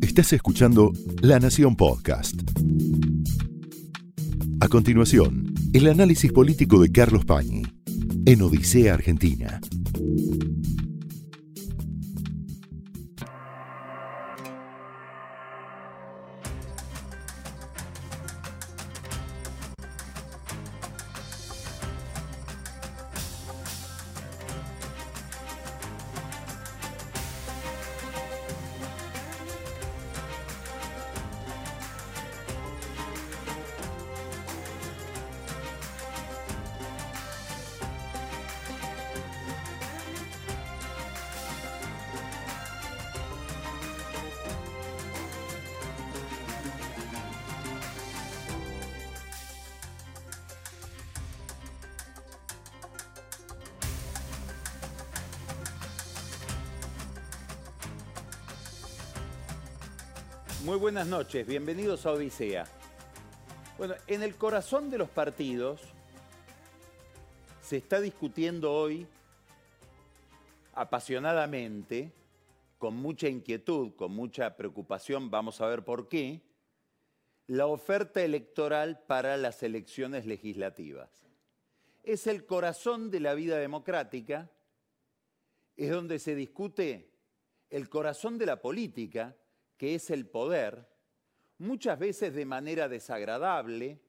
Estás escuchando La Nación Podcast. A continuación, el análisis político de Carlos Pañi en Odisea Argentina. Bienvenidos a Odisea. Bueno, en el corazón de los partidos se está discutiendo hoy apasionadamente, con mucha inquietud, con mucha preocupación, vamos a ver por qué, la oferta electoral para las elecciones legislativas. Es el corazón de la vida democrática, es donde se discute el corazón de la política, que es el poder, muchas veces de manera desagradable.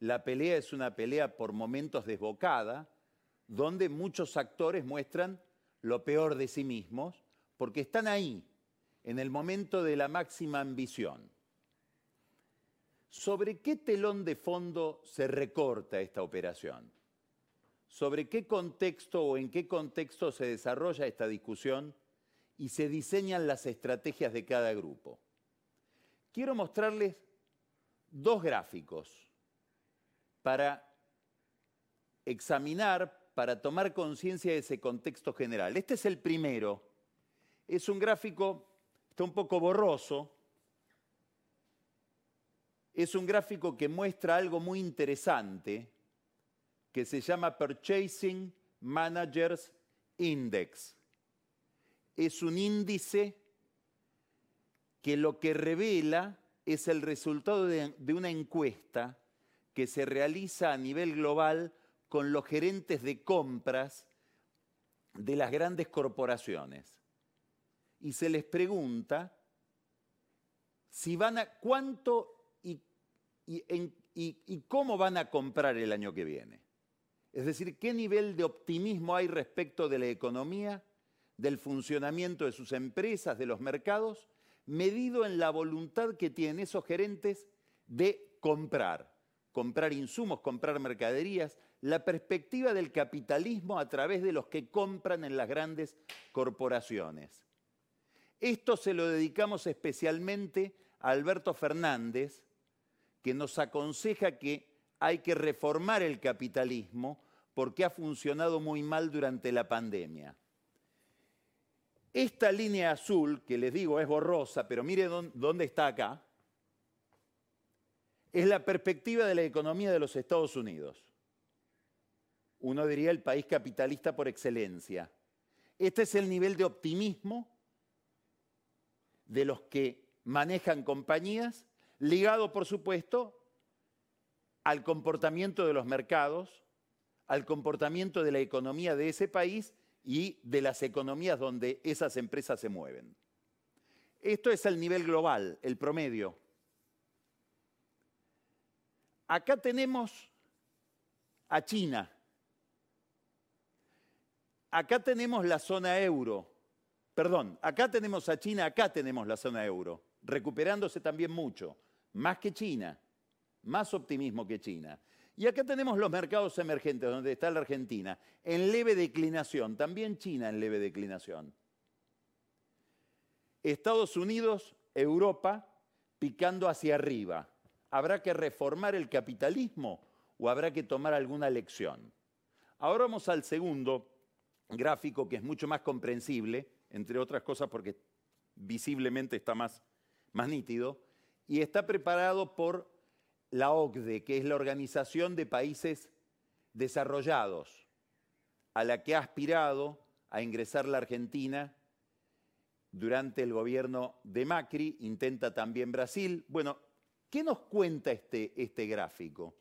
La pelea es una pelea por momentos desbocada, donde muchos actores muestran lo peor de sí mismos, porque están ahí, en el momento de la máxima ambición. ¿Sobre qué telón de fondo se recorta esta operación? ¿Sobre qué contexto o en qué contexto se desarrolla esta discusión? y se diseñan las estrategias de cada grupo. Quiero mostrarles dos gráficos para examinar, para tomar conciencia de ese contexto general. Este es el primero. Es un gráfico, está un poco borroso. Es un gráfico que muestra algo muy interesante que se llama Purchasing Managers Index es un índice que lo que revela es el resultado de, una encuesta que se realiza a nivel global con los gerentes de compras de las grandes corporaciones. Y se les pregunta si van a cuánto y, y cómo van a comprar el año que viene. Es decir, qué nivel de optimismo hay respecto de la economía del funcionamiento de sus empresas, de los mercados, medido en la voluntad que tienen esos gerentes de comprar, comprar insumos, comprar mercaderías, la perspectiva del capitalismo a través de los que compran en las grandes corporaciones. Esto se lo dedicamos especialmente a Alberto Fernández, que nos aconseja que hay que reformar el capitalismo porque ha funcionado muy mal durante la pandemia. Esta línea azul, que les digo es borrosa, pero mire dónde está acá, es la perspectiva de la economía de los Estados Unidos. Uno diría el país capitalista por excelencia. Este es el nivel de optimismo de los que manejan compañías, ligado, por supuesto, al comportamiento de los mercados, al comportamiento de la economía de ese país y de las economías donde esas empresas se mueven. Esto es el nivel global, el promedio. Acá tenemos a China. Acá tenemos la zona euro. Perdón, acá tenemos a China, acá tenemos la zona euro, recuperándose también mucho, más que China, más optimismo que China. Y acá tenemos los mercados emergentes, donde está la Argentina, en leve declinación, también China en leve declinación. Estados Unidos, Europa, picando hacia arriba. ¿Habrá que reformar el capitalismo o habrá que tomar alguna lección? Ahora vamos al segundo gráfico que es mucho más comprensible, entre otras cosas porque visiblemente está más, más nítido, y está preparado por la OCDE, que es la Organización de Países Desarrollados, a la que ha aspirado a ingresar la Argentina durante el gobierno de Macri, intenta también Brasil. Bueno, ¿qué nos cuenta este, este gráfico?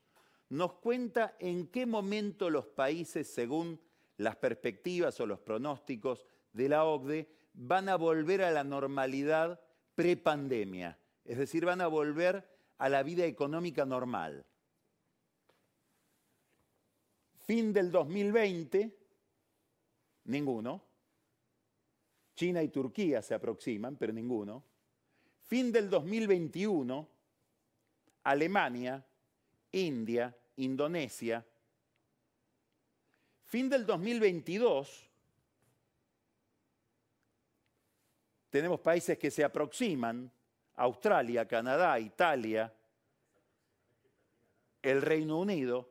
Nos cuenta en qué momento los países, según las perspectivas o los pronósticos de la OCDE, van a volver a la normalidad prepandemia, es decir, van a volver a la vida económica normal. Fin del 2020, ninguno. China y Turquía se aproximan, pero ninguno. Fin del 2021, Alemania, India, Indonesia. Fin del 2022, tenemos países que se aproximan, Australia, Canadá, Italia, el Reino Unido,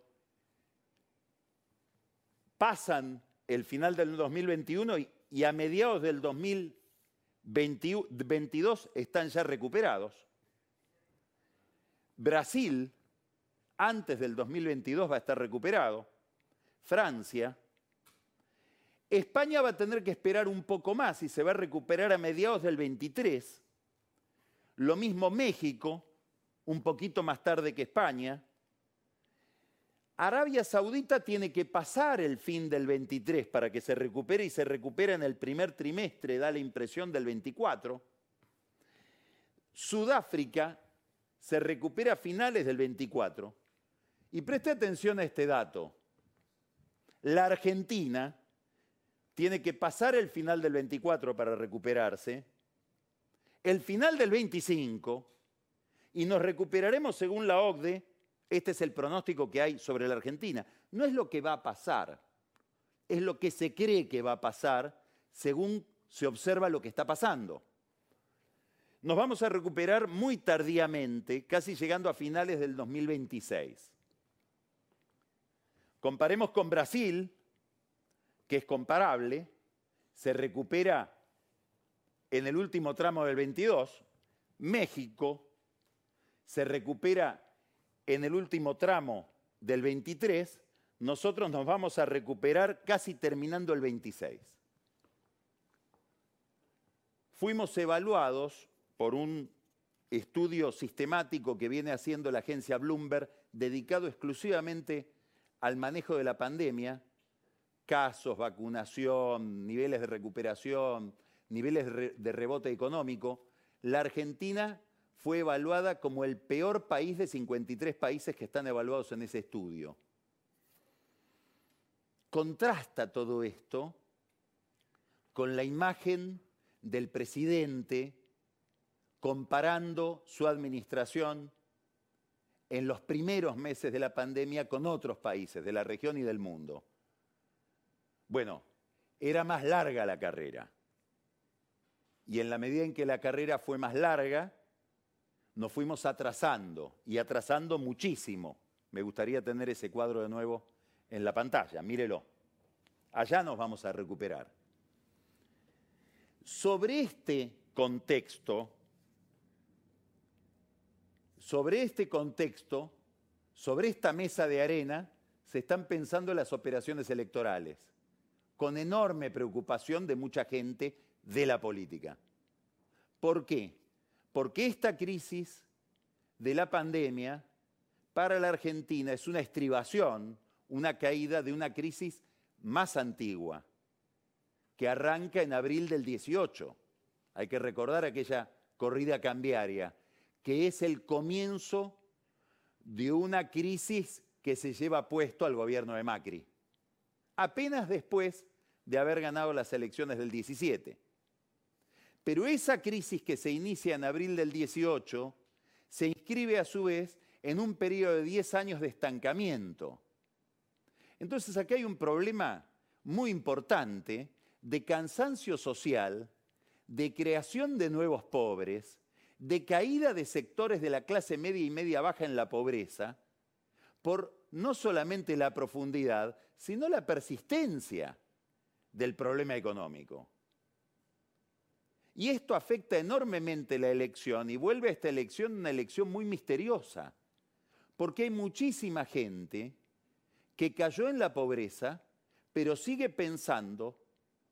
pasan el final del 2021 y, a mediados del 2022 están ya recuperados. Brasil, antes del 2022, va a estar recuperado. Francia. España va a tener que esperar un poco más y se va a recuperar a mediados del 23. Lo mismo México, un poquito más tarde que España. Arabia Saudita tiene que pasar el fin del 23 para que se recupere y se recupera en el primer trimestre, da la impresión del 24. Sudáfrica se recupera a finales del 24. Y preste atención a este dato. La Argentina tiene que pasar el final del 24 para recuperarse, el final del 25, y nos recuperaremos según la OCDE este es el pronóstico que hay sobre la Argentina. No es lo que va a pasar, es lo que se cree que va a pasar según se observa lo que está pasando. Nos vamos a recuperar muy tardíamente, casi llegando a finales del 2026. Comparemos con Brasil, que es comparable, se recupera en el último tramo del 22, México se recupera en el último tramo del 23, nosotros nos vamos a recuperar casi terminando el 26. Fuimos evaluados por un estudio sistemático que viene haciendo la agencia Bloomberg dedicado exclusivamente al manejo de la pandemia, casos, vacunación, niveles de recuperación, niveles de rebote económico. La Argentina fue evaluada como el peor país de 53 países que están evaluados en ese estudio. Contrasta todo esto con la imagen del presidente comparando su administración en los primeros meses de la pandemia con otros países de la región y del mundo. Bueno, era más larga la carrera. Y en la medida en que la carrera fue más larga, nos fuimos atrasando y atrasando muchísimo. Me gustaría tener ese cuadro de nuevo en la pantalla, mírelo. Allá nos vamos a recuperar. Sobre este contexto, sobre este contexto, sobre esta mesa de arena, se están pensando las operaciones electorales, con enorme preocupación de mucha gente de la política. ¿Por qué? porque esta crisis de la pandemia para la Argentina es una estribación, una caída de una crisis más antigua, que arranca en abril del 18. Hay que recordar aquella corrida cambiaria, que es el comienzo de una crisis que se lleva puesto al gobierno de Macri, apenas después de haber ganado las elecciones del 17. Pero esa crisis que se inicia en abril del 18 se inscribe a su vez en un periodo de 10 años de estancamiento. Entonces aquí hay un problema muy importante de cansancio social, de creación de nuevos pobres, de caída de sectores de la clase media y media baja en la pobreza, por no solamente la profundidad, sino la persistencia del problema económico. Y esto afecta enormemente la elección y vuelve a esta elección una elección muy misteriosa, porque hay muchísima gente que cayó en la pobreza, pero sigue pensando,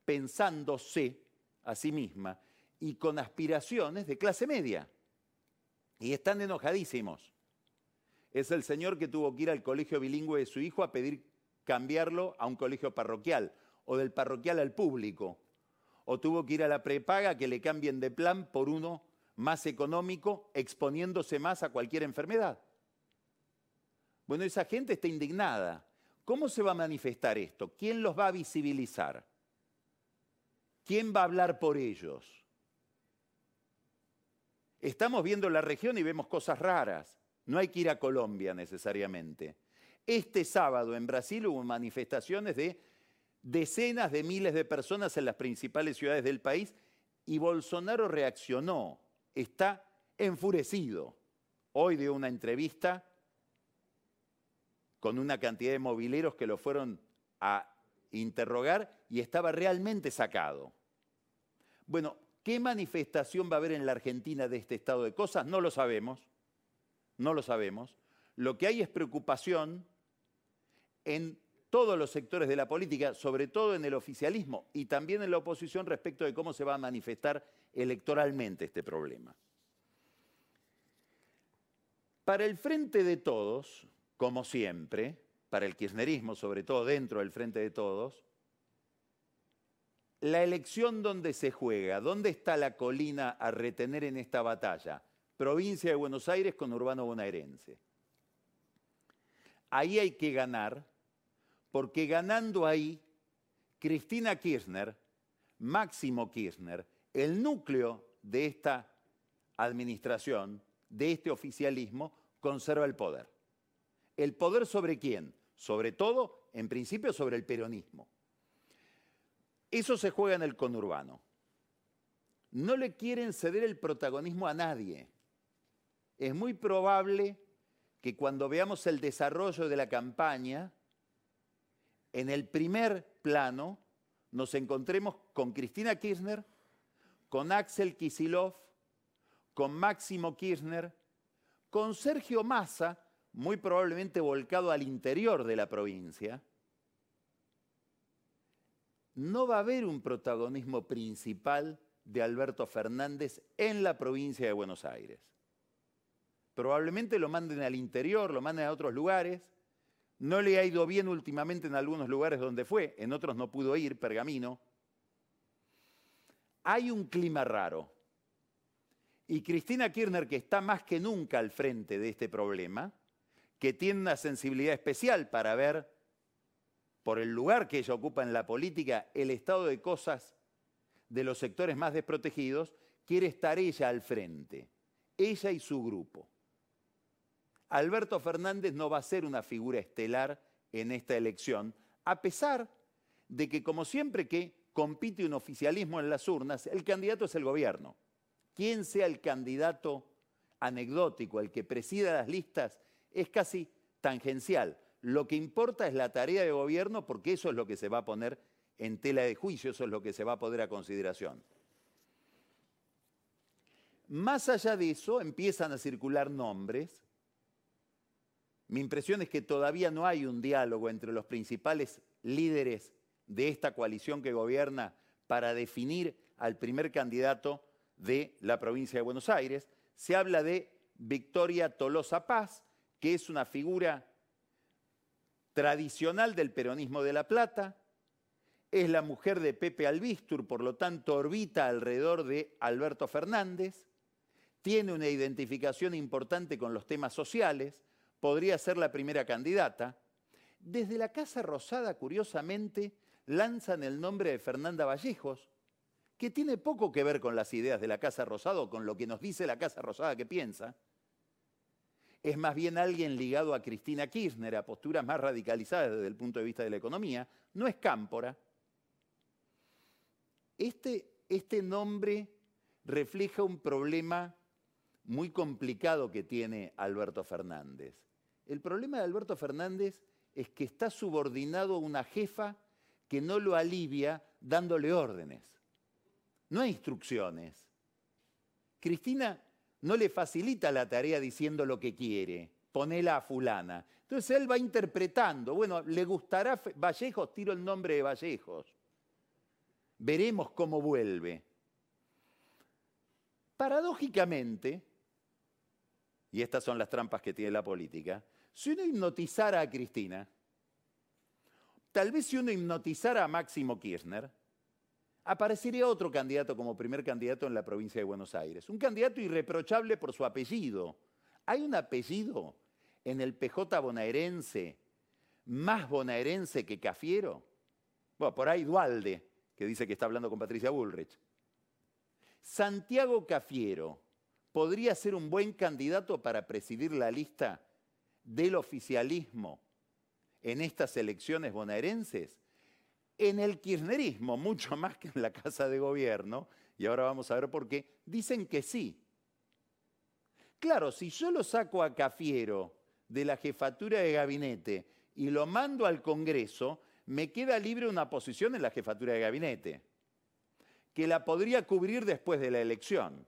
pensándose a sí misma y con aspiraciones de clase media. Y están enojadísimos. Es el señor que tuvo que ir al colegio bilingüe de su hijo a pedir cambiarlo a un colegio parroquial o del parroquial al público. O tuvo que ir a la prepaga que le cambien de plan por uno más económico, exponiéndose más a cualquier enfermedad. Bueno, esa gente está indignada. ¿Cómo se va a manifestar esto? ¿Quién los va a visibilizar? ¿Quién va a hablar por ellos? Estamos viendo la región y vemos cosas raras. No hay que ir a Colombia necesariamente. Este sábado en Brasil hubo manifestaciones de decenas de miles de personas en las principales ciudades del país y Bolsonaro reaccionó. Está enfurecido. Hoy dio una entrevista con una cantidad de mobileros que lo fueron a interrogar y estaba realmente sacado. Bueno, ¿qué manifestación va a haber en la Argentina de este estado de cosas? No lo sabemos, no lo sabemos. Lo que hay es preocupación en todos los sectores de la política, sobre todo en el oficialismo y también en la oposición respecto de cómo se va a manifestar electoralmente este problema. Para el frente de todos, como siempre, para el kirchnerismo, sobre todo dentro del Frente de Todos, la elección donde se juega, ¿dónde está la colina a retener en esta batalla? Provincia de Buenos Aires con Urbano Bonaerense. Ahí hay que ganar, porque ganando ahí, Cristina Kirchner, Máximo Kirchner, el núcleo de esta administración, de este oficialismo, conserva el poder. ¿El poder sobre quién? Sobre todo, en principio, sobre el peronismo. Eso se juega en el conurbano. No le quieren ceder el protagonismo a nadie. Es muy probable que cuando veamos el desarrollo de la campaña, en el primer plano nos encontremos con Cristina Kirchner, con Axel Kisilov, con Máximo Kirchner, con Sergio Massa, muy probablemente volcado al interior de la provincia, no va a haber un protagonismo principal de Alberto Fernández en la provincia de Buenos Aires. Probablemente lo manden al interior, lo manden a otros lugares. No le ha ido bien últimamente en algunos lugares donde fue, en otros no pudo ir, Pergamino. Hay un clima raro. Y Cristina Kirchner, que está más que nunca al frente de este problema, que tiene una sensibilidad especial para ver, por el lugar que ella ocupa en la política, el estado de cosas de los sectores más desprotegidos, quiere estar ella al frente, ella y su grupo. Alberto Fernández no va a ser una figura estelar en esta elección, a pesar de que, como siempre que compite un oficialismo en las urnas, el candidato es el gobierno. Quien sea el candidato anecdótico, el que presida las listas, es casi tangencial. Lo que importa es la tarea de gobierno porque eso es lo que se va a poner en tela de juicio, eso es lo que se va a poner a consideración. Más allá de eso, empiezan a circular nombres. Mi impresión es que todavía no hay un diálogo entre los principales líderes de esta coalición que gobierna para definir al primer candidato de la provincia de Buenos Aires. Se habla de Victoria Tolosa Paz, que es una figura tradicional del peronismo de La Plata, es la mujer de Pepe Albistur, por lo tanto orbita alrededor de Alberto Fernández, tiene una identificación importante con los temas sociales, podría ser la primera candidata. Desde la Casa Rosada, curiosamente, lanzan el nombre de Fernanda Vallejos, que tiene poco que ver con las ideas de la Casa Rosada o con lo que nos dice la Casa Rosada que piensa es más bien alguien ligado a Cristina Kirchner, a posturas más radicalizadas desde el punto de vista de la economía, no es Cámpora. Este, este nombre refleja un problema muy complicado que tiene Alberto Fernández. El problema de Alberto Fernández es que está subordinado a una jefa que no lo alivia dándole órdenes. No hay instrucciones. Cristina no le facilita la tarea diciendo lo que quiere, ponela a fulana. Entonces él va interpretando, bueno, le gustará Vallejos, tiro el nombre de Vallejos. Veremos cómo vuelve. Paradójicamente, y estas son las trampas que tiene la política, si uno hipnotizara a Cristina, tal vez si uno hipnotizara a Máximo Kirchner, aparecería otro candidato como primer candidato en la provincia de Buenos Aires. Un candidato irreprochable por su apellido. Hay un apellido en el PJ bonaerense más bonaerense que Cafiero. Bueno, por ahí Dualde, que dice que está hablando con Patricia Bullrich. Santiago Cafiero podría ser un buen candidato para presidir la lista del oficialismo en estas elecciones bonaerenses en el kirchnerismo, mucho más que en la Casa de Gobierno, y ahora vamos a ver por qué, dicen que sí. Claro, si yo lo saco a Cafiero de la jefatura de gabinete y lo mando al Congreso, me queda libre una posición en la jefatura de gabinete, que la podría cubrir después de la elección.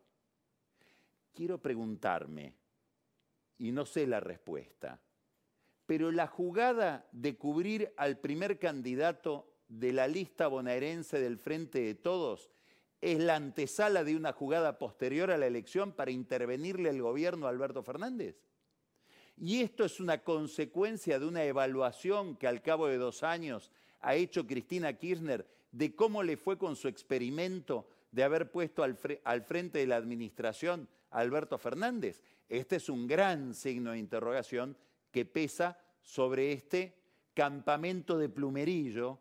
Quiero preguntarme, y no sé la respuesta, pero la jugada de cubrir al primer candidato de la lista bonaerense del Frente de Todos es la antesala de una jugada posterior a la elección para intervenirle el gobierno a Alberto Fernández? Y esto es una consecuencia de una evaluación que al cabo de dos años ha hecho Cristina Kirchner de cómo le fue con su experimento de haber puesto al, frente de la administración Alberto Fernández. Este es un gran signo de interrogación que pesa sobre este campamento de plumerillo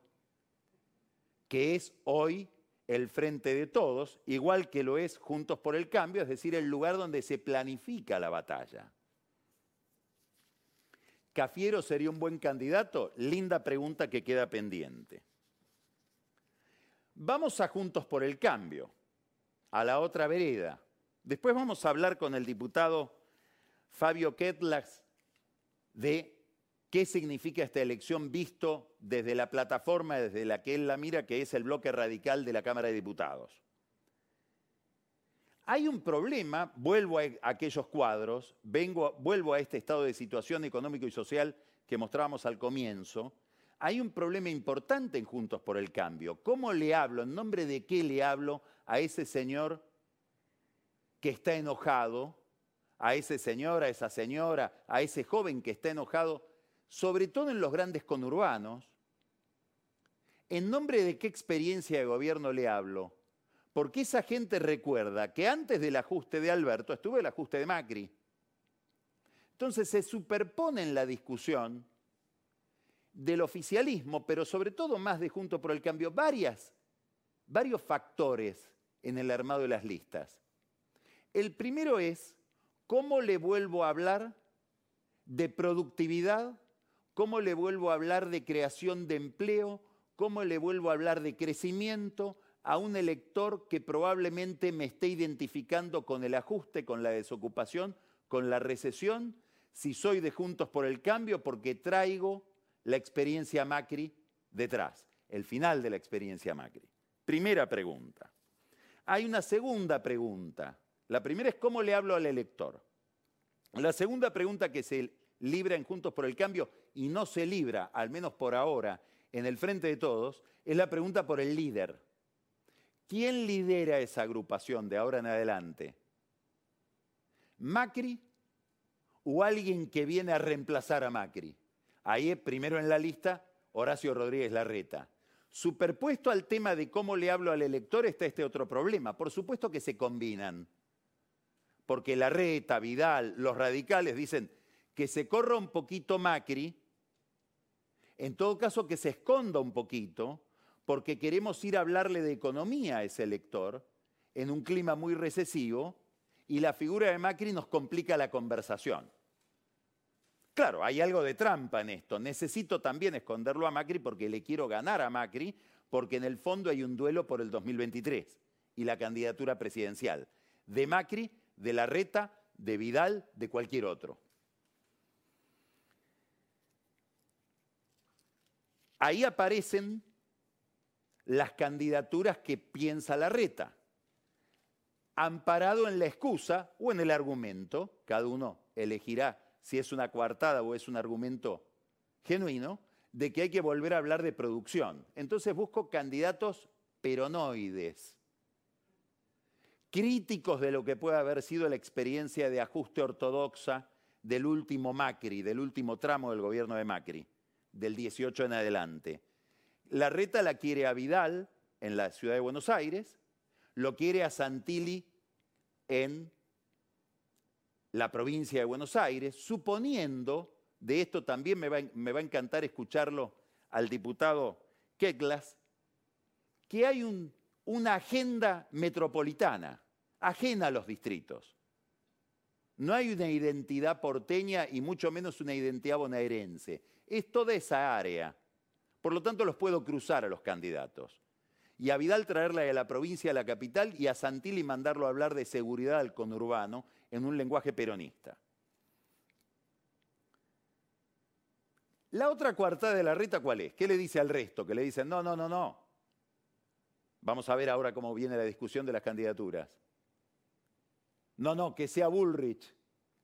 que es hoy el frente de todos, igual que lo es Juntos por el Cambio, es decir, el lugar donde se planifica la batalla. ¿Cafiero sería un buen candidato? Linda pregunta que queda pendiente. Vamos a Juntos por el Cambio, a la otra vereda. Después vamos a hablar con el diputado Fabio Ketlax de qué significa esta elección visto desde la plataforma desde la que él la mira, que es el bloque radical de la Cámara de Diputados. Hay un problema, vuelvo a aquellos cuadros, vengo, vuelvo a este estado de situación económico y social que mostrábamos al comienzo. Hay un problema importante en Juntos por el Cambio. ¿Cómo le hablo, en nombre de qué le hablo a ese señor que está enojado, a ese señor, a esa señora, a ese joven que está enojado sobre todo en los grandes conurbanos, ¿en nombre de qué experiencia de gobierno le hablo? Porque esa gente recuerda que antes del ajuste de Alberto estuvo el ajuste de Macri. Entonces se superpone en la discusión del oficialismo, pero sobre todo más de Junto por el Cambio, varios factores en el armado de las listas. El primero es cómo le vuelvo a hablar de productividad ¿Cómo le vuelvo a hablar de creación de empleo? ¿Cómo le vuelvo a hablar de crecimiento a un elector que probablemente me esté identificando con el ajuste, con la desocupación, con la recesión? Si soy de Juntos por el Cambio, porque traigo la experiencia Macri detrás, el final de la experiencia Macri. Primera pregunta. Hay una segunda pregunta. La primera es cómo le hablo al elector. La segunda pregunta que se libra en Juntos por el Cambio y no se libra, al menos por ahora, en el frente de todos, es la pregunta por el líder. ¿Quién lidera esa agrupación de ahora en adelante? ¿Macri o alguien que viene a reemplazar a Macri? Ahí primero en la lista Horacio Rodríguez Larreta. Superpuesto al tema de cómo le hablo al elector está este otro problema. Por supuesto que se combinan. Porque Larreta, Vidal, los radicales dicen que se corra un poquito Macri en todo caso, que se esconda un poquito, porque queremos ir a hablarle de economía a ese elector en un clima muy recesivo y la figura de Macri nos complica la conversación. Claro, hay algo de trampa en esto. Necesito también esconderlo a Macri porque le quiero ganar a Macri, porque en el fondo hay un duelo por el 2023 y la candidatura presidencial. De Macri, de Larreta, de Vidal, de cualquier otro. Ahí aparecen las candidaturas que piensa la reta, amparado en la excusa o en el argumento, cada uno elegirá si es una coartada o es un argumento genuino, de que hay que volver a hablar de producción. Entonces busco candidatos peronoides, críticos de lo que puede haber sido la experiencia de ajuste ortodoxa del último Macri, del último tramo del gobierno de Macri, del 18 en adelante. La reta la quiere a Vidal en la ciudad de Buenos Aires, lo quiere a Santilli en la provincia de Buenos Aires, suponiendo, de esto también me va, a encantar escucharlo al diputado Keklas, que hay un, una agenda metropolitana, ajena a los distritos. No hay una identidad porteña y mucho menos una identidad bonaerense. Es toda esa área. Por lo tanto, los puedo cruzar a los candidatos. Y a Vidal traerla de la provincia a la capital y a Santilli mandarlo a hablar de seguridad al conurbano en un lenguaje peronista. La otra cuartada de la reta, ¿cuál es? ¿Qué le dice al resto? Que le dicen, no, no, no, no. Vamos a ver ahora cómo viene la discusión de las candidaturas. No, no, que sea Bullrich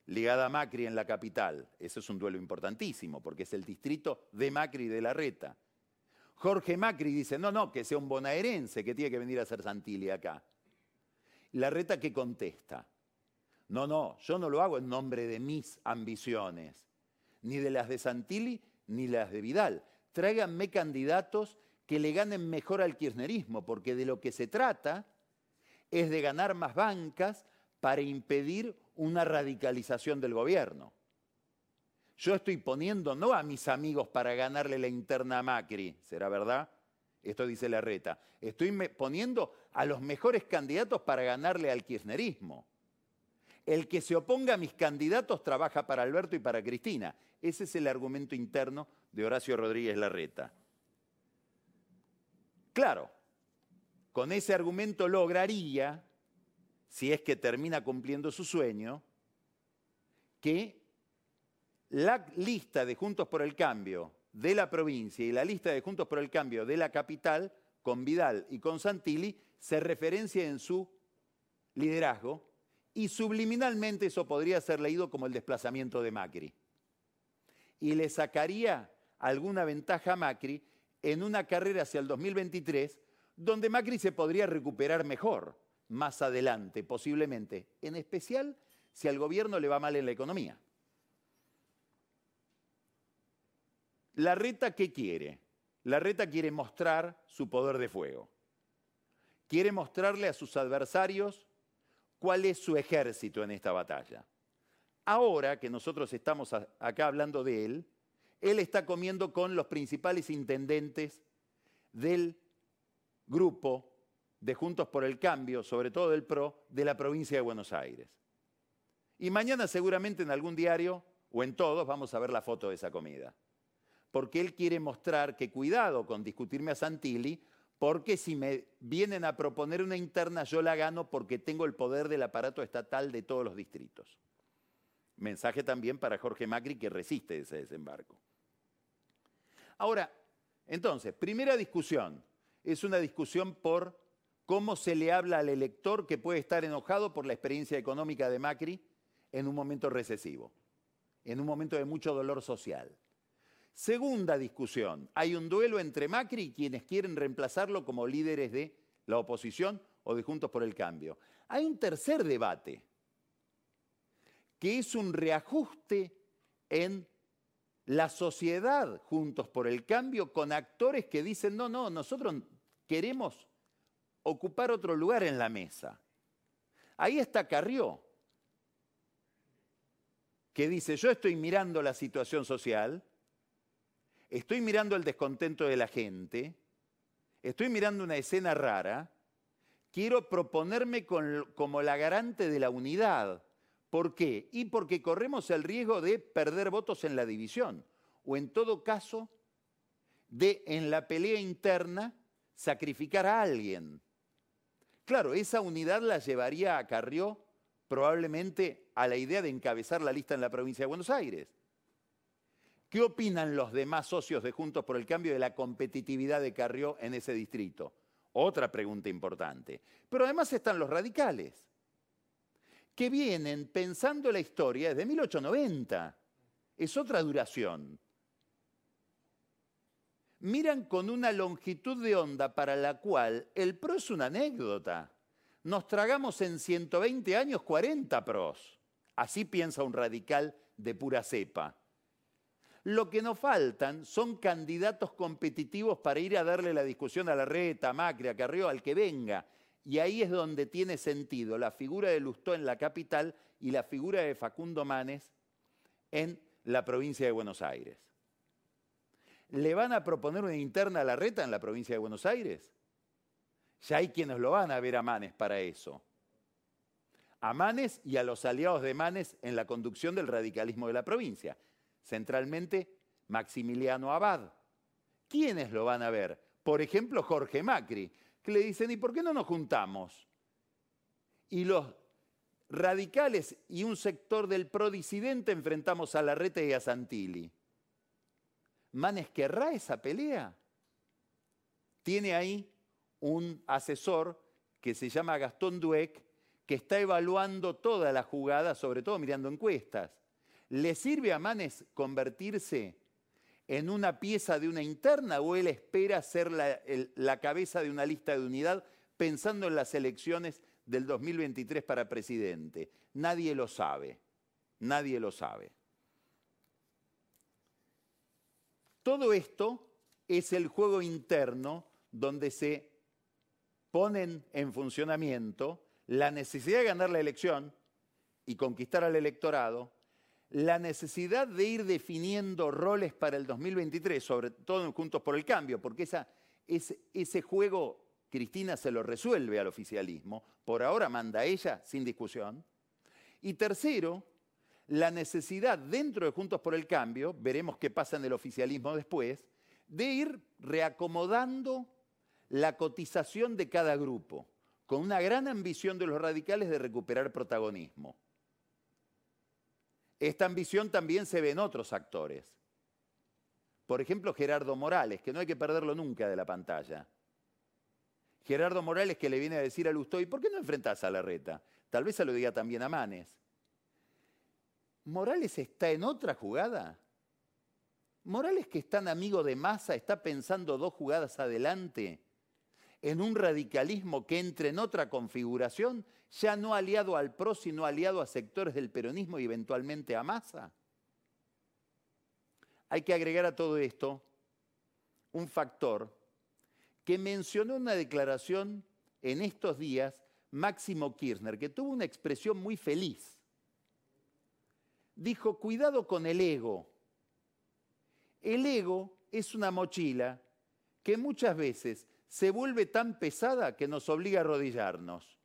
ligada a Macri en la capital. Eso es un duelo importantísimo, porque es el distrito de Macri de la Reta. Jorge Macri dice, no, no, que sea un bonaerense que tiene que venir a hacer Santilli acá. La Reta que contesta, no, no, yo no lo hago en nombre de mis ambiciones, ni de las de Santilli ni las de Vidal. Tráiganme candidatos que le ganen mejor al kirchnerismo, porque de lo que se trata es de ganar más bancas para impedir una radicalización del gobierno. Yo estoy poniendo no a mis amigos para ganarle la interna a Macri, ¿será verdad? Esto dice la reta. Estoy poniendo a los mejores candidatos para ganarle al kirchnerismo. El que se oponga a mis candidatos trabaja para Alberto y para Cristina. Ese es el argumento interno de Horacio Rodríguez Larreta. Claro, con ese argumento lograría si es que termina cumpliendo su sueño, que la lista de Juntos por el Cambio de la provincia y la lista de Juntos por el Cambio de la capital, con Vidal y con Santilli, se referencia en su liderazgo y subliminalmente eso podría ser leído como el desplazamiento de Macri. Y le sacaría alguna ventaja a Macri en una carrera hacia el 2023 donde Macri se podría recuperar mejor más adelante, posiblemente, en especial si al gobierno le va mal en la economía. La reta, ¿qué quiere? La reta quiere mostrar su poder de fuego. Quiere mostrarle a sus adversarios cuál es su ejército en esta batalla. Ahora que nosotros estamos acá hablando de él, él está comiendo con los principales intendentes del grupo de Juntos por el Cambio, sobre todo del PRO, de la provincia de Buenos Aires. Y mañana seguramente en algún diario o en todos vamos a ver la foto de esa comida. Porque él quiere mostrar que cuidado con discutirme a Santilli, porque si me vienen a proponer una interna yo la gano porque tengo el poder del aparato estatal de todos los distritos. Mensaje también para Jorge Macri que resiste ese desembarco. Ahora, entonces, primera discusión, es una discusión por cómo se le habla al elector que puede estar enojado por la experiencia económica de Macri en un momento recesivo, en un momento de mucho dolor social. Segunda discusión, hay un duelo entre Macri y quienes quieren reemplazarlo como líderes de la oposición o de Juntos por el Cambio. Hay un tercer debate, que es un reajuste en la sociedad Juntos por el Cambio con actores que dicen, no, no, nosotros queremos ocupar otro lugar en la mesa. Ahí está Carrió, que dice, yo estoy mirando la situación social, estoy mirando el descontento de la gente, estoy mirando una escena rara, quiero proponerme como la garante de la unidad. ¿Por qué? Y porque corremos el riesgo de perder votos en la división, o en todo caso, de en la pelea interna sacrificar a alguien. Claro, esa unidad la llevaría a Carrió probablemente a la idea de encabezar la lista en la provincia de Buenos Aires. ¿Qué opinan los demás socios de Juntos por el Cambio de la competitividad de Carrió en ese distrito? Otra pregunta importante. Pero además están los radicales, que vienen pensando la historia desde 1890. Es otra duración miran con una longitud de onda para la cual el PRO es una anécdota. nos tragamos en 120 años 40 pros. Así piensa un radical de pura cepa. Lo que nos faltan son candidatos competitivos para ir a darle la discusión a la reta, a Macri, a Carrió, al que venga. Y ahí es donde tiene sentido la figura de Lustó en la capital y la figura de Facundo Manes en la provincia de Buenos Aires. ¿Le van a proponer una interna a la reta en la provincia de Buenos Aires? Ya hay quienes lo van a ver a Manes para eso. A Manes y a los aliados de Manes en la conducción del radicalismo de la provincia. Centralmente, Maximiliano Abad. ¿Quiénes lo van a ver? Por ejemplo, Jorge Macri, que le dicen, ¿y por qué no nos juntamos? Y los radicales y un sector del prodisidente enfrentamos a Larrete y a Santilli. ¿Manes querrá esa pelea? Tiene ahí un asesor que se llama Gastón Dueck, que está evaluando toda la jugada, sobre todo mirando encuestas. ¿Le sirve a Manes convertirse en una pieza de una interna o él espera ser la, la cabeza de una lista de unidad pensando en las elecciones del 2023 para presidente? Nadie lo sabe, nadie lo sabe. Todo esto es el juego interno donde se ponen en funcionamiento la necesidad de ganar la elección y conquistar al electorado, la necesidad de ir definiendo roles para el 2023, sobre todo en Juntos por el Cambio, porque ese juego Cristina se lo resuelve al oficialismo, por ahora manda ella sin discusión. Y tercero, la necesidad dentro de Juntos por el Cambio, veremos qué pasa en el oficialismo después, de ir reacomodando la cotización de cada grupo, con una gran ambición de los radicales de recuperar protagonismo. Esta ambición también se ve en otros actores. Por ejemplo, Gerardo Morales, que no hay que perderlo nunca de la pantalla. Gerardo Morales que le viene a decir a Lustoy, ¿por qué no enfrentás a la reta? Tal vez se lo diga también a Manes. ¿Morales está en otra jugada? ¿Morales que es tan amigo de Massa está pensando dos jugadas adelante? en un radicalismo que entre en otra configuración, ya no aliado al PRO, sino aliado a sectores del peronismo y eventualmente a Massa? Hay que agregar a todo esto un factor que mencionó en una declaración en estos días Máximo Kirchner, que tuvo una expresión muy feliz. Dijo, cuidado con el ego. El ego es una mochila que muchas veces se vuelve tan pesada que nos obliga a arrodillarnos.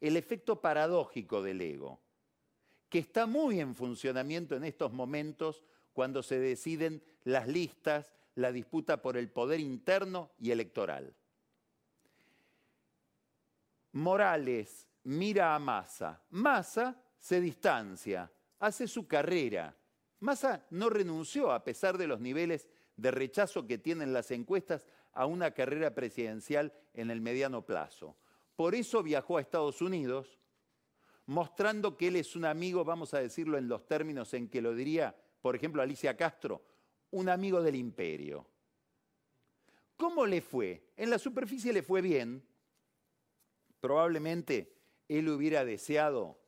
El efecto paradójico del ego, que está muy en funcionamiento en estos momentos cuando se deciden las listas, la disputa por el poder interno y electoral. Morales mira a Massa. Massa se distancia, hace su carrera. Massa no renunció a pesar de los niveles de rechazo que tienen las encuestas a una carrera presidencial en el mediano plazo. Por eso viajó a Estados Unidos, mostrando que él es un amigo, vamos a decirlo en los términos en que lo diría, por ejemplo, Alicia Castro, un amigo del imperio. ¿Cómo le fue? En la superficie le fue bien. Probablemente él hubiera deseado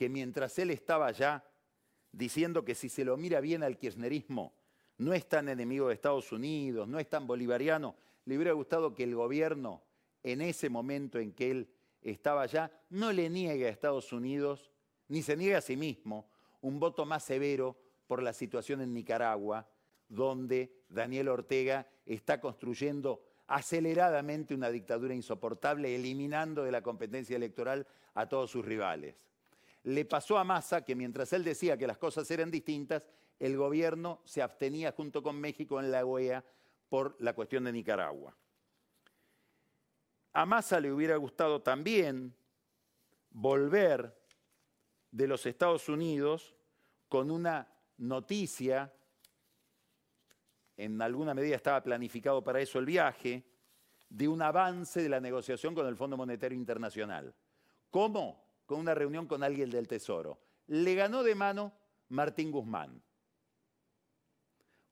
que mientras él estaba allá, diciendo que si se lo mira bien al kirchnerismo, no es tan enemigo de Estados Unidos, no es tan bolivariano. Le hubiera gustado que el gobierno, en ese momento en que él estaba allá, no le niegue a Estados Unidos, ni se niegue a sí mismo, un voto más severo por la situación en Nicaragua, donde Daniel Ortega está construyendo aceleradamente una dictadura insoportable, eliminando de la competencia electoral a todos sus rivales. Le pasó a Massa que mientras él decía que las cosas eran distintas, el gobierno se abstenía junto con México en la OEA por la cuestión de Nicaragua. A Massa le hubiera gustado también volver de los Estados Unidos con una noticia, en alguna medida estaba planificado para eso el viaje, de un avance de la negociación con el Fondo Monetario Internacional. ¿Cómo? Con una reunión con alguien del Tesoro. Le ganó de mano Martín Guzmán.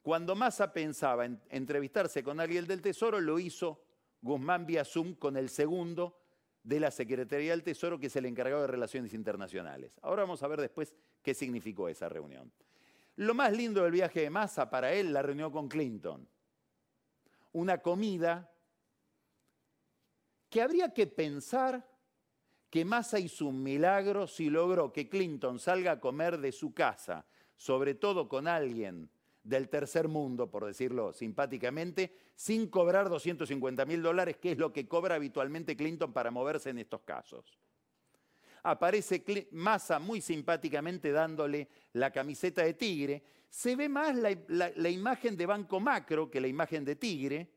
Cuando Massa pensaba en entrevistarse con alguien del Tesoro, lo hizo Guzmán vía Zoom con el segundo de la Secretaría del Tesoro, que es el encargado de Relaciones Internacionales. Ahora vamos a ver después qué significó esa reunión. Lo más lindo del viaje de Massa para él, la reunión con Clinton. Una comida que habría que pensar que Massa hizo un milagro si logró que Clinton salga a comer de su casa, sobre todo con alguien del tercer mundo, por decirlo simpáticamente, sin cobrar 250 mil dólares, que es lo que cobra habitualmente Clinton para moverse en estos casos. Aparece Massa muy simpáticamente dándole la camiseta de tigre. Se ve más la, imagen de Banco Macro que la imagen de tigre.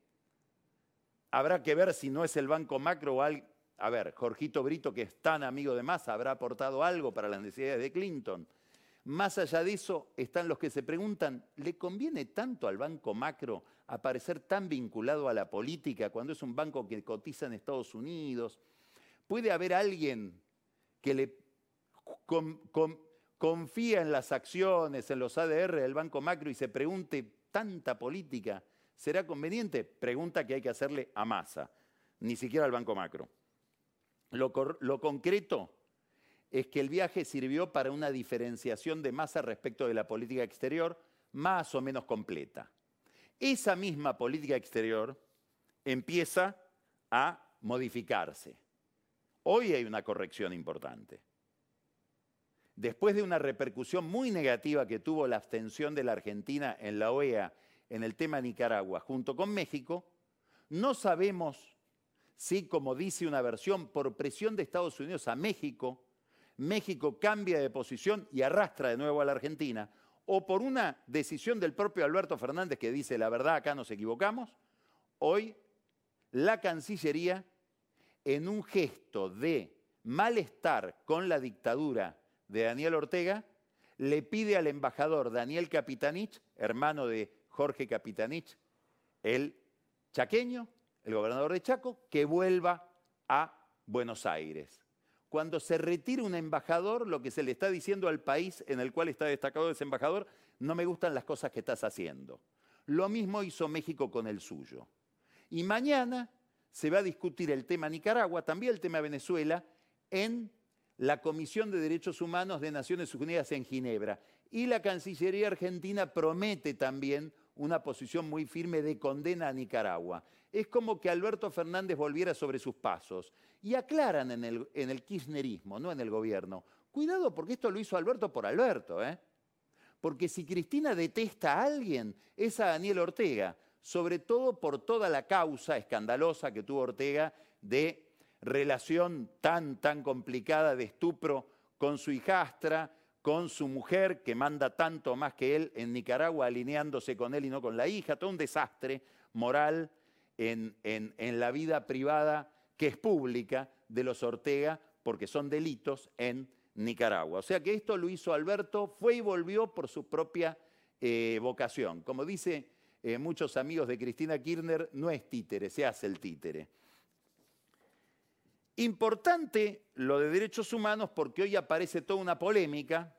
Habrá que ver si no es el Banco Macro o algo. A ver, Jorgito Brito, que es tan amigo de Massa, habrá aportado algo para las necesidades de Clinton. Más allá de eso, están los que se preguntan, ¿le conviene tanto al banco macro aparecer tan vinculado a la política cuando es un banco que cotiza en Estados Unidos? ¿Puede haber alguien que le confía en las acciones, en los ADR del banco macro y se pregunte, ¿tanta política será conveniente? Pregunta que hay que hacerle a Massa, ni siquiera al banco macro. Lo, concreto es que el viaje sirvió para una diferenciación de masa respecto de la política exterior más o menos completa. Esa misma política exterior empieza a modificarse. Hoy hay una corrección importante. Después de una repercusión muy negativa que tuvo la abstención de la Argentina en la OEA en el tema Nicaragua junto con México, no sabemos si, como dice una versión, por presión de Estados Unidos a México, México cambia de posición y arrastra de nuevo a la Argentina, o por una decisión del propio Alberto Fernández que dice, la verdad, acá nos equivocamos, hoy la Cancillería, en un gesto de malestar con la dictadura de Daniel Ortega, le pide al embajador Daniel Capitanich, hermano de Jorge Capitanich, el chaqueño, el gobernador de Chaco, que vuelva a Buenos Aires. Cuando se retira un embajador, lo que se le está diciendo al país en el cual está destacado ese embajador, no me gustan las cosas que estás haciendo. Lo mismo hizo México con el suyo. Y mañana se va a discutir el tema Nicaragua, también el tema Venezuela, en la Comisión de Derechos Humanos de Naciones Unidas en Ginebra. Y la Cancillería Argentina promete también una posición muy firme de condena a Nicaragua. Es como que Alberto Fernández volviera sobre sus pasos. Y aclaran en el, en el kirchnerismo, no en el gobierno. Cuidado porque esto lo hizo Alberto por Alberto, ¿eh? Porque si Cristina detesta a alguien, es a Daniel Ortega, sobre todo por toda la causa escandalosa que tuvo Ortega de relación tan, tan complicada de estupro con su hijastra, con su mujer, que manda tanto más que él en Nicaragua, alineándose con él y no con la hija, todo un desastre moral en, en, la vida privada que es pública de los Ortega, porque son delitos en Nicaragua. O sea que esto lo hizo Alberto, fue y volvió por su propia eh, vocación. Como dice eh, muchos amigos de Cristina Kirchner, no es títere, se hace el títere. Importante lo de derechos humanos porque hoy aparece toda una polémica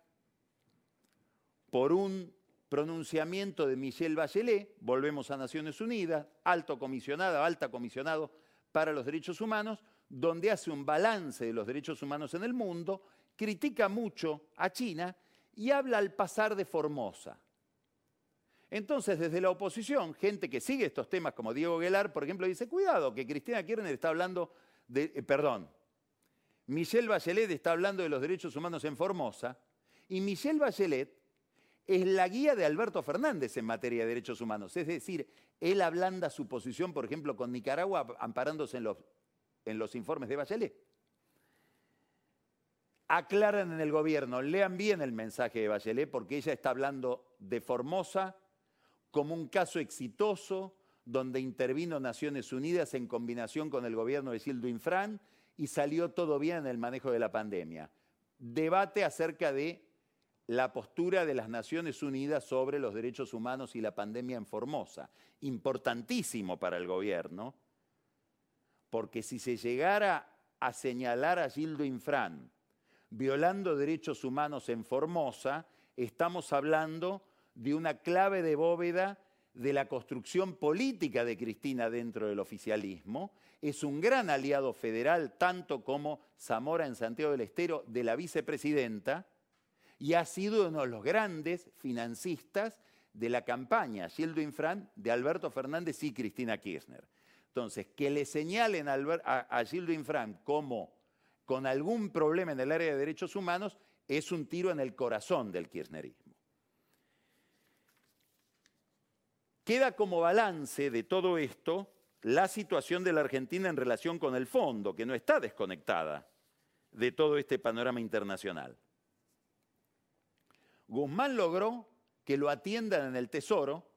por un pronunciamiento de Michelle Bachelet, volvemos a Naciones Unidas, alto comisionada, alta comisionado para los derechos humanos, donde hace un balance de los derechos humanos en el mundo, critica mucho a China y habla al pasar de Formosa. Entonces, desde la oposición, gente que sigue estos temas como Diego Guelar, por ejemplo, dice, cuidado, que Cristina Kirchner está hablando eh, perdón, Michelle Bachelet está hablando de los derechos humanos en Formosa y Michelle Bachelet es la guía de Alberto Fernández en materia de derechos humanos. Es decir, él ablanda su posición, por ejemplo, con Nicaragua, amparándose en los, en los informes de Bachelet. Aclaran en el gobierno, lean bien el mensaje de Bachelet, porque ella está hablando de Formosa como un caso exitoso donde intervino Naciones Unidas en combinación con el gobierno de Sildo Infran y salió todo bien en el manejo de la pandemia. Debate acerca de la postura de las Naciones Unidas sobre los derechos humanos y la pandemia en Formosa. Importantísimo para el gobierno, porque si se llegara a señalar a Gildo Infran violando derechos humanos en Formosa, estamos hablando de una clave de bóveda de la construcción política de Cristina dentro del oficialismo, es un gran aliado federal, tanto como Zamora en Santiago del Estero, de la vicepresidenta, y ha sido uno de los grandes financistas de la campaña Gildo Infran de Alberto Fernández y Cristina Kirchner. Entonces, que le señalen a, Gildo Infran como con algún problema en el área de derechos humanos es un tiro en el corazón del kirchnerismo. Queda como balance de todo esto la situación de la Argentina en relación con el fondo, que no está desconectada de todo este panorama internacional. Guzmán logró que lo atiendan en el Tesoro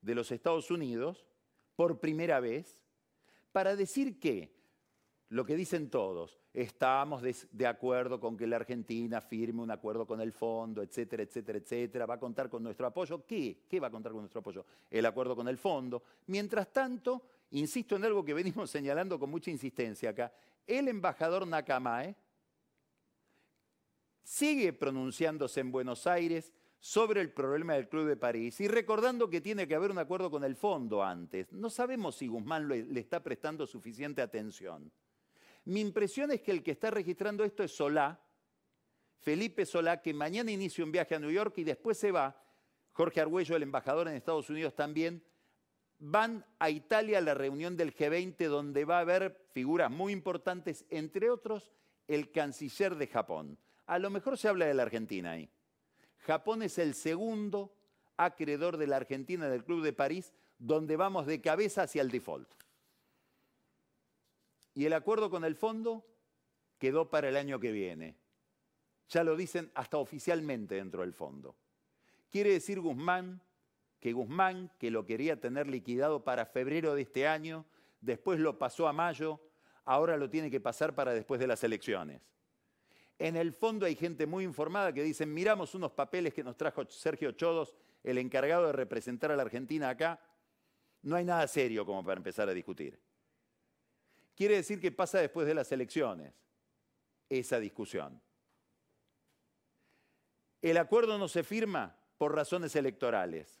de los Estados Unidos por primera vez para decir que, lo que dicen todos, estamos de, acuerdo con que la Argentina firme un acuerdo con el fondo, etcétera, etcétera, etcétera, va a contar con nuestro apoyo. ¿Qué? ¿Qué va a contar con nuestro apoyo? El acuerdo con el fondo. Mientras tanto, insisto en algo que venimos señalando con mucha insistencia acá, el embajador Nakamae sigue pronunciándose en Buenos Aires sobre el problema del Club de París y recordando que tiene que haber un acuerdo con el fondo antes. No sabemos si Guzmán le, está prestando suficiente atención. Mi impresión es que el que está registrando esto es Solá, Felipe Solá, que mañana inicia un viaje a New York y después se va. Jorge Argüello, el embajador en Estados Unidos también, van a Italia a la reunión del G20 donde va a haber figuras muy importantes, entre otros el canciller de Japón. A lo mejor se habla de la Argentina ahí. Japón es el segundo acreedor de la Argentina del Club de París, donde vamos de cabeza hacia el default. Y el acuerdo con el fondo quedó para el año que viene. Ya lo dicen hasta oficialmente dentro del fondo. Quiere decir Guzmán que Guzmán, que lo quería tener liquidado para febrero de este año, después lo pasó a mayo, ahora lo tiene que pasar para después de las elecciones. En el fondo hay gente muy informada que dicen, miramos unos papeles que nos trajo Sergio Chodos, el encargado de representar a la Argentina acá. No hay nada serio como para empezar a discutir. Quiere decir que pasa después de las elecciones esa discusión. El acuerdo no se firma por razones electorales.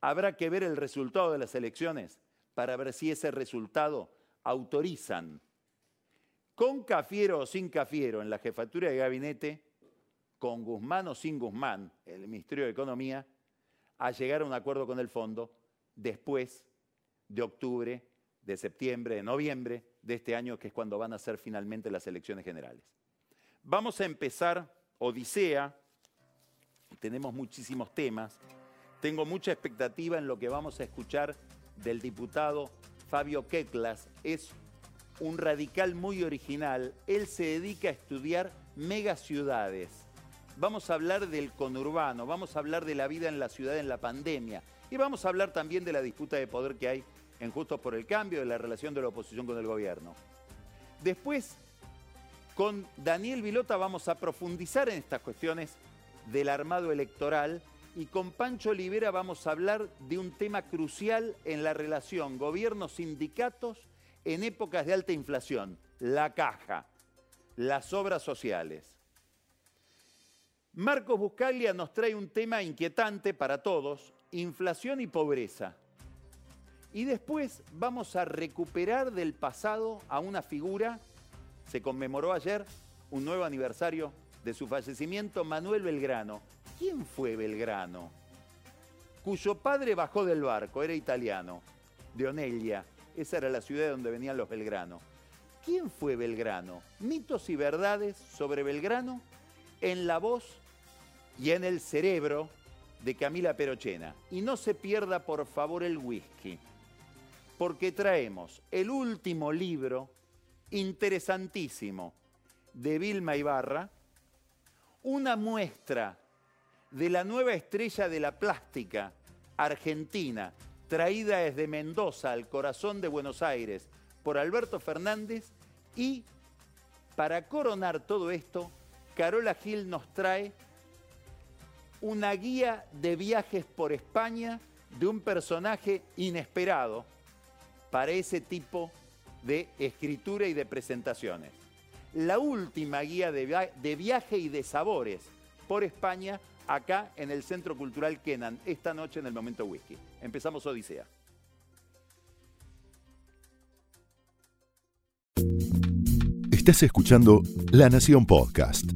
Habrá que ver el resultado de las elecciones para ver si ese resultado autorizan con Cafiero o sin Cafiero en la jefatura de gabinete, con Guzmán o sin Guzmán el Ministerio de Economía, a llegar a un acuerdo con el fondo después de octubre, de septiembre, de noviembre de este año, que es cuando van a ser finalmente las elecciones generales. Vamos a empezar Odisea, tenemos muchísimos temas, tengo mucha expectativa en lo que vamos a escuchar del diputado Fabio Ketlas, es un radical muy original. Él se dedica a estudiar megaciudades. Vamos a hablar del conurbano, vamos a hablar de la vida en la ciudad en la pandemia y vamos a hablar también de la disputa de poder que hay en Justos por el Cambio, de la relación de la oposición con el gobierno. Después, con Daniel Vilota vamos a profundizar en estas cuestiones del armado electoral y con Pancho Olivera vamos a hablar de un tema crucial en la relación gobierno-sindicatos en épocas de alta inflación, la caja, las obras sociales. Marcos Buscaglia nos trae un tema inquietante para todos, inflación y pobreza. Y después vamos a recuperar del pasado a una figura, se conmemoró ayer un nuevo aniversario de su fallecimiento, Manuel Belgrano. ¿Quién fue Belgrano? Cuyo padre bajó del barco, era italiano, de Onelia, esa era la ciudad donde venían los Belgrano. ¿Quién fue Belgrano? Mitos y verdades sobre Belgrano en la voz y en el cerebro de Camila Perochena. Y no se pierda por favor el whisky, porque traemos el último libro interesantísimo de Vilma Ibarra, una muestra de la nueva estrella de la plástica argentina, traída desde Mendoza al corazón de Buenos Aires por Alberto Fernández y para coronar todo esto, Carola Gil nos trae una guía de viajes por España de un personaje inesperado para ese tipo de escritura y de presentaciones. La última guía de, viaje y de sabores por España, acá en el Centro Cultural Kenan, esta noche en el Momento Whisky. Empezamos Odisea. Estás escuchando La Nación Podcast.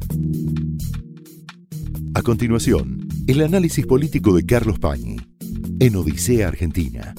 A continuación, el análisis político de Carlos Pañi en Odisea Argentina.